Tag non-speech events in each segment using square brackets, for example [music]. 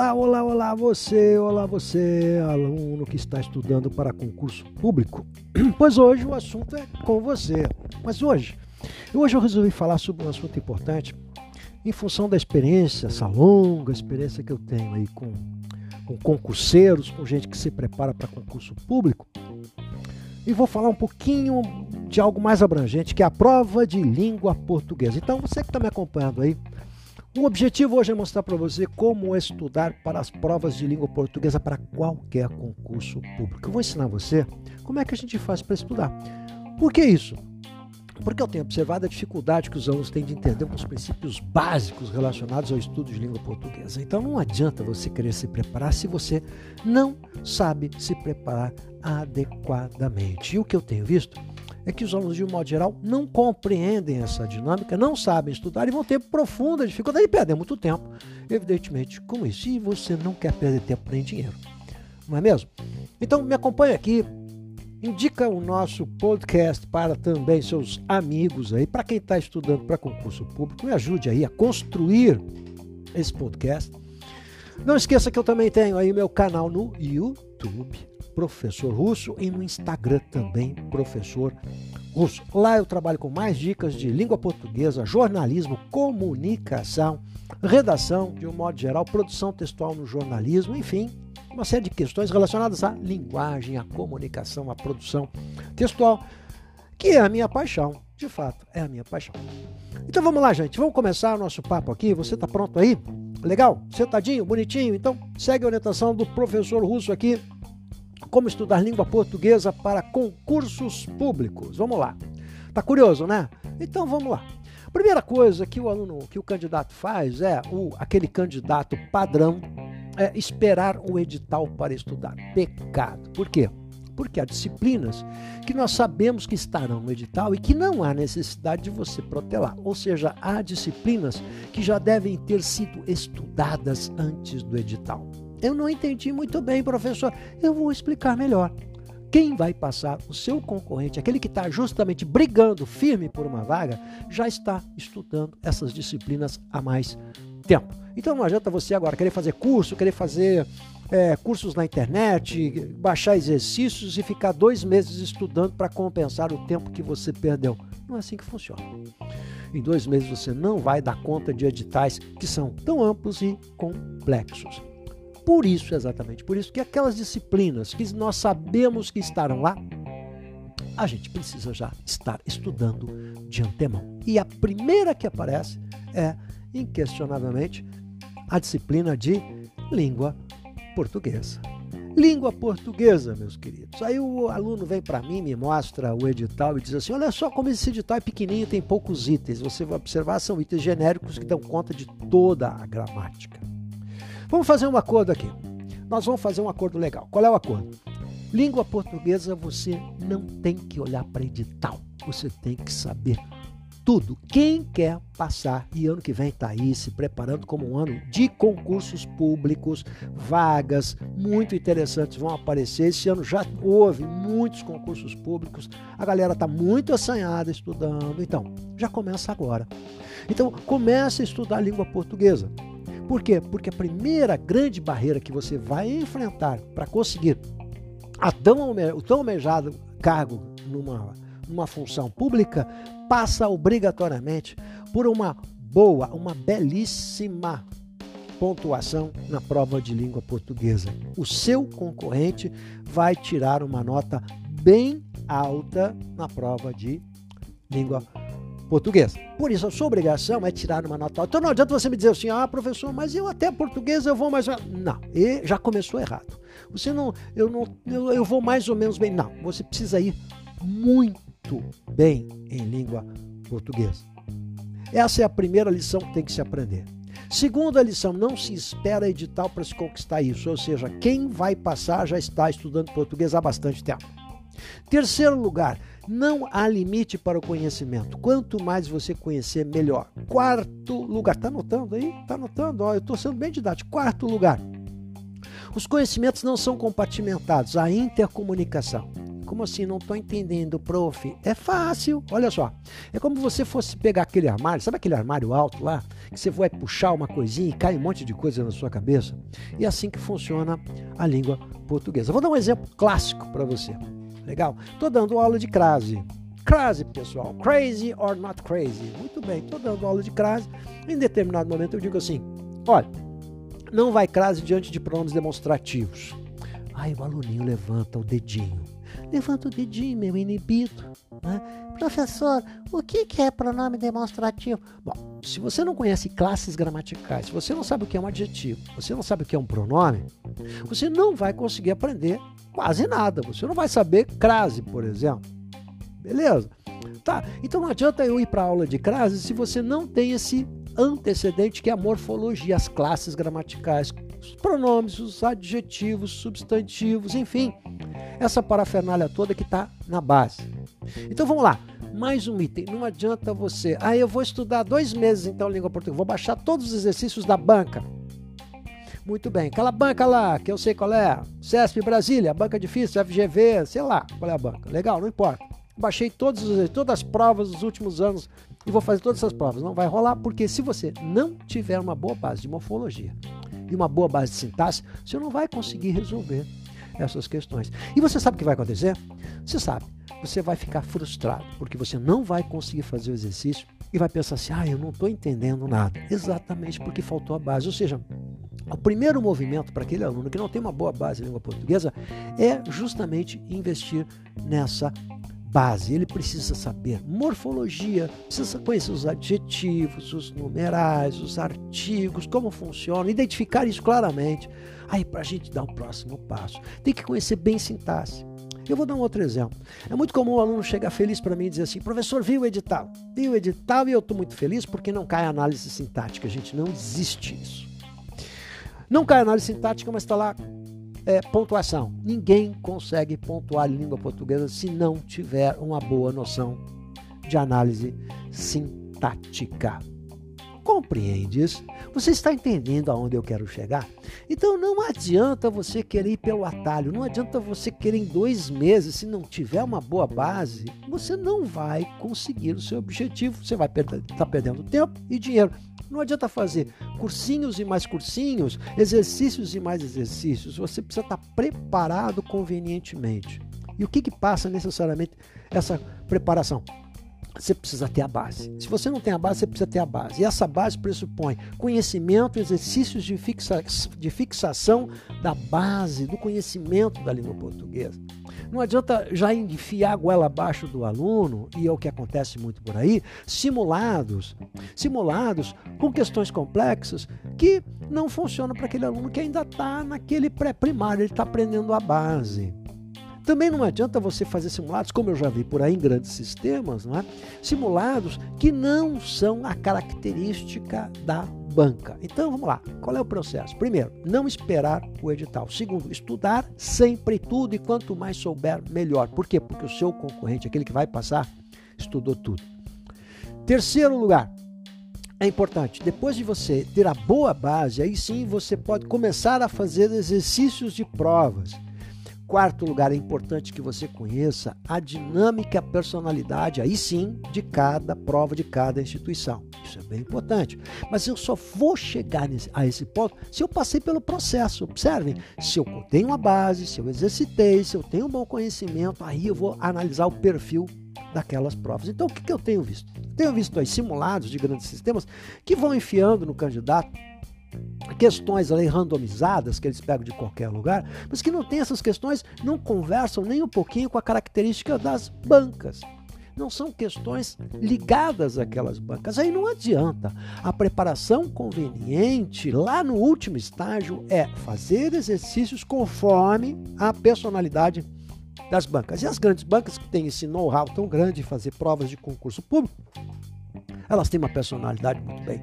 Olá, olá, olá você, olá você, aluno que está estudando para concurso público. [clears throat] Pois hoje o assunto é com você. Mas hoje, hoje eu resolvi falar sobre um assunto importante em função da experiência, essa longa experiência que eu tenho aí com, com concurseiros, com gente que se prepara para concurso público. E vou falar um pouquinho de algo mais abrangente, que é a prova de língua portuguesa. Então, você que está me acompanhando aí, o objetivo hoje é mostrar para você como estudar para as provas de língua portuguesa para qualquer concurso público. Eu vou ensinar você como é que a gente faz para estudar. Por que isso? Porque eu tenho observado a dificuldade que os alunos têm de entender alguns princípios básicos relacionados ao estudo de língua portuguesa. Então não adianta você querer se preparar se você não sabe se preparar adequadamente. E o que eu tenho visto é que os alunos, de um modo geral, não compreendem essa dinâmica, não sabem estudar e vão ter profunda dificuldade e perder muito tempo, evidentemente, com isso. E você não quer perder tempo nem dinheiro, não é mesmo? Então, me acompanhe aqui, indica o nosso podcast para também seus amigos aí, para quem está estudando para concurso público, me ajude aí a construir esse podcast. Não esqueça que eu também tenho aí meu canal no YouTube Professor Russo e no Instagram também, Professor Russo. Lá eu trabalho com mais dicas de língua portuguesa, jornalismo, comunicação, redação, de um modo geral, produção textual no jornalismo, enfim, uma série de questões relacionadas à linguagem, à comunicação, à produção textual, que é a minha paixão, de fato, é a minha paixão. Então vamos lá, gente, vamos começar o nosso papo aqui. Você está pronto aí? Legal? Sentadinho, bonitinho? Então segue a orientação do professor Russo aqui como estudar língua portuguesa para concursos públicos. Vamos lá. Tá curioso, né? Então vamos lá. Primeira coisa que o aluno, que o candidato faz é o aquele candidato padrão é esperar o edital para estudar. Pecado. Por quê? Porque há disciplinas que nós sabemos que estarão no edital e que não há necessidade de você protelar. Ou seja, há disciplinas que já devem ter sido estudadas antes do edital. Eu não entendi muito bem, professor. Eu vou explicar melhor. Quem vai passar, o seu concorrente, aquele que está justamente brigando firme por uma vaga, já está estudando essas disciplinas há mais tempo. Então não adianta você agora querer fazer curso, querer fazer é, cursos na internet, baixar exercícios e ficar dois meses estudando para compensar o tempo que você perdeu. Não é assim que funciona. Em dois meses você não vai dar conta de editais que são tão amplos e complexos. Por isso, exatamente por isso, que aquelas disciplinas que nós sabemos que estarão lá, a gente precisa já estar estudando de antemão. E a primeira que aparece é, inquestionavelmente, a disciplina de língua portuguesa. Língua portuguesa, meus queridos. Aí o aluno vem para mim, me mostra o edital e diz assim: olha só como esse edital é pequenininho, tem poucos itens. Você vai observar, são itens genéricos que dão conta de toda a gramática. Vamos fazer um acordo aqui. Nós vamos fazer um acordo legal. Qual é o acordo? Língua portuguesa você não tem que olhar para edital. Você tem que saber tudo. Quem quer passar e ano que vem está aí se preparando como um ano de concursos públicos, vagas muito interessantes vão aparecer. Esse ano já houve muitos concursos públicos. A galera está muito assanhada estudando. Então, já começa agora. Então, comece a estudar língua portuguesa. Por quê? Porque a primeira grande barreira que você vai enfrentar para conseguir a tão, o tão almejado cargo numa, numa função pública passa obrigatoriamente por uma boa, uma belíssima pontuação na prova de língua portuguesa. O seu concorrente vai tirar uma nota bem alta na prova de língua portuguesa português. Por isso, a sua obrigação é tirar uma nota alta. Então não adianta você me dizer assim, ah, professor, mas eu até português eu vou mais. Não, e já começou errado. Você não, eu não, eu, eu vou mais ou menos bem. Não, você precisa ir muito bem em língua portuguesa. Essa é a primeira lição que tem que se aprender. Segunda lição, não se espera edital para se conquistar isso, ou seja, quem vai passar já está estudando português há bastante tempo. Terceiro lugar, não há limite para o conhecimento. Quanto mais você conhecer, melhor. Quarto lugar, tá anotando aí? Tá anotando? Ó, eu estou sendo bem didático. Quarto lugar. Os conhecimentos não são compartimentados, a intercomunicação. Como assim? Não estou entendendo, prof. É fácil. Olha só. É como você fosse pegar aquele armário, sabe aquele armário alto lá? Que você vai puxar uma coisinha e cai um monte de coisa na sua cabeça? E é assim que funciona a língua portuguesa. Vou dar um exemplo clássico para você. Legal? Estou dando aula de crase. Crase, pessoal. Crazy or not crazy. Muito bem, estou dando aula de crase. Em determinado momento eu digo assim: olha, não vai crase diante de pronomes demonstrativos. Aí o aluninho levanta o dedinho. Levanta o dedinho, meu inibido. Né? Professor, o que é pronome demonstrativo? Bom, se você não conhece classes gramaticais, se você não sabe o que é um adjetivo, você não sabe o que é um pronome, você não vai conseguir aprender quase nada. Você não vai saber crase, por exemplo. Beleza? Tá, então não adianta eu ir para aula de crase se você não tem esse antecedente que é a morfologia, as classes gramaticais, os pronomes, os adjetivos, substantivos, enfim, essa parafernália toda que está na base. Então vamos lá, mais um item. Não adianta você, ah, eu vou estudar dois meses então língua portuguesa, vou baixar todos os exercícios da banca. Muito bem, aquela banca lá, que eu sei qual é, CESP Brasília, banca difícil, FGV, sei lá qual é a banca. Legal, não importa. Baixei todos, todas as provas dos últimos anos e vou fazer todas essas provas. Não vai rolar, porque se você não tiver uma boa base de morfologia, e uma boa base de sintaxe, você não vai conseguir resolver essas questões. E você sabe o que vai acontecer? Você sabe, você vai ficar frustrado, porque você não vai conseguir fazer o exercício e vai pensar assim: ah, eu não estou entendendo nada. Exatamente porque faltou a base. Ou seja, o primeiro movimento para aquele aluno que não tem uma boa base em língua portuguesa é justamente investir nessa base, ele precisa saber morfologia, precisa conhecer os adjetivos, os numerais, os artigos, como funciona, identificar isso claramente. Aí, para a gente dar o próximo passo, tem que conhecer bem sintaxe. Eu vou dar um outro exemplo. É muito comum o aluno chegar feliz para mim e dizer assim: professor, viu o edital? Viu o edital e eu estou muito feliz porque não cai análise sintática. Gente, não existe isso. Não cai análise sintática, mas está lá é, pontuação. Ninguém consegue pontuar em língua portuguesa se não tiver uma boa noção de análise sintática. Compreende isso? Você está entendendo aonde eu quero chegar? Então não adianta você querer ir pelo atalho, não adianta você querer em dois meses, se não tiver uma boa base, você não vai conseguir o seu objetivo, você vai estar tá perdendo tempo e dinheiro. Não adianta fazer cursinhos e mais cursinhos, exercícios e mais exercícios. Você precisa estar preparado convenientemente. E o que, que passa necessariamente essa preparação? Você precisa ter a base. Se você não tem a base, você precisa ter a base. E essa base pressupõe conhecimento, exercícios de, fixa, de fixação da base, do conhecimento da língua portuguesa. Não adianta já enfiar a goela abaixo do aluno, e é o que acontece muito por aí, simulados, simulados com questões complexas que não funcionam para aquele aluno que ainda está naquele pré-primário, ele está aprendendo a base. Também não adianta você fazer simulados, como eu já vi por aí em grandes sistemas, não é? simulados que não são a característica da banca. Então vamos lá, qual é o processo? Primeiro, não esperar o edital. Segundo, estudar sempre tudo e quanto mais souber, melhor. Por quê? Porque o seu concorrente, aquele que vai passar, estudou tudo. Terceiro lugar, é importante, depois de você ter a boa base, aí sim você pode começar a fazer exercícios de provas quarto lugar, é importante que você conheça a dinâmica, a personalidade, aí sim, de cada prova, de cada instituição. Isso é bem importante. Mas eu só vou chegar a esse ponto se eu passei pelo processo. Observem, se eu tenho uma base, se eu exercitei, se eu tenho um bom conhecimento, aí eu vou analisar o perfil daquelas provas. Então, o que, que eu tenho visto? Tenho visto aí simulados de grandes sistemas que vão enfiando no candidato questões ali randomizadas que eles pegam de qualquer lugar, mas que não tem essas questões, não conversam nem um pouquinho com a característica das bancas. Não são questões ligadas àquelas bancas. Aí não adianta. A preparação conveniente lá no último estágio é fazer exercícios conforme a personalidade das bancas. E as grandes bancas que têm esse know-how tão grande de fazer provas de concurso público, elas têm uma personalidade muito bem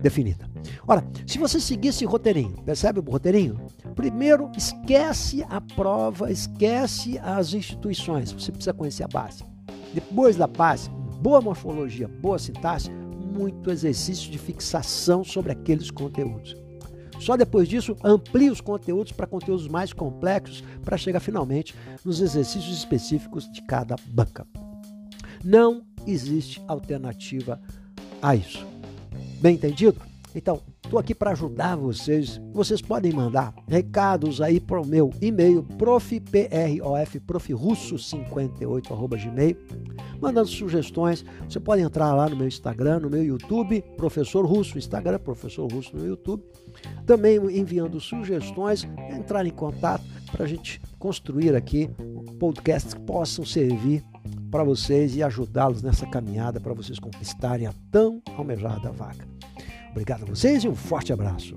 definida. Ora, se você seguir esse roteirinho, percebe o roteirinho? Primeiro, esquece a prova, esquece as instituições. Você precisa conhecer a base. Depois da base, boa morfologia, boa sintaxe, muito exercício de fixação sobre aqueles conteúdos. Só depois disso, amplie os conteúdos para conteúdos mais complexos para chegar finalmente nos exercícios específicos de cada banca. Não existe alternativa a isso. Bem entendido? Então, estou aqui para ajudar vocês. Vocês podem mandar recados aí para o meu e-mail profprof, profrusso58, gmail, mandando sugestões. Você pode entrar lá no meu Instagram, no meu YouTube, Professor Russo, Instagram, Professor Russo no YouTube. Também enviando sugestões, entrar em contato para a gente construir aqui podcasts que possam servir para vocês e ajudá-los nessa caminhada para vocês conquistarem a tão almejada vaga. Obrigado a vocês e um forte abraço.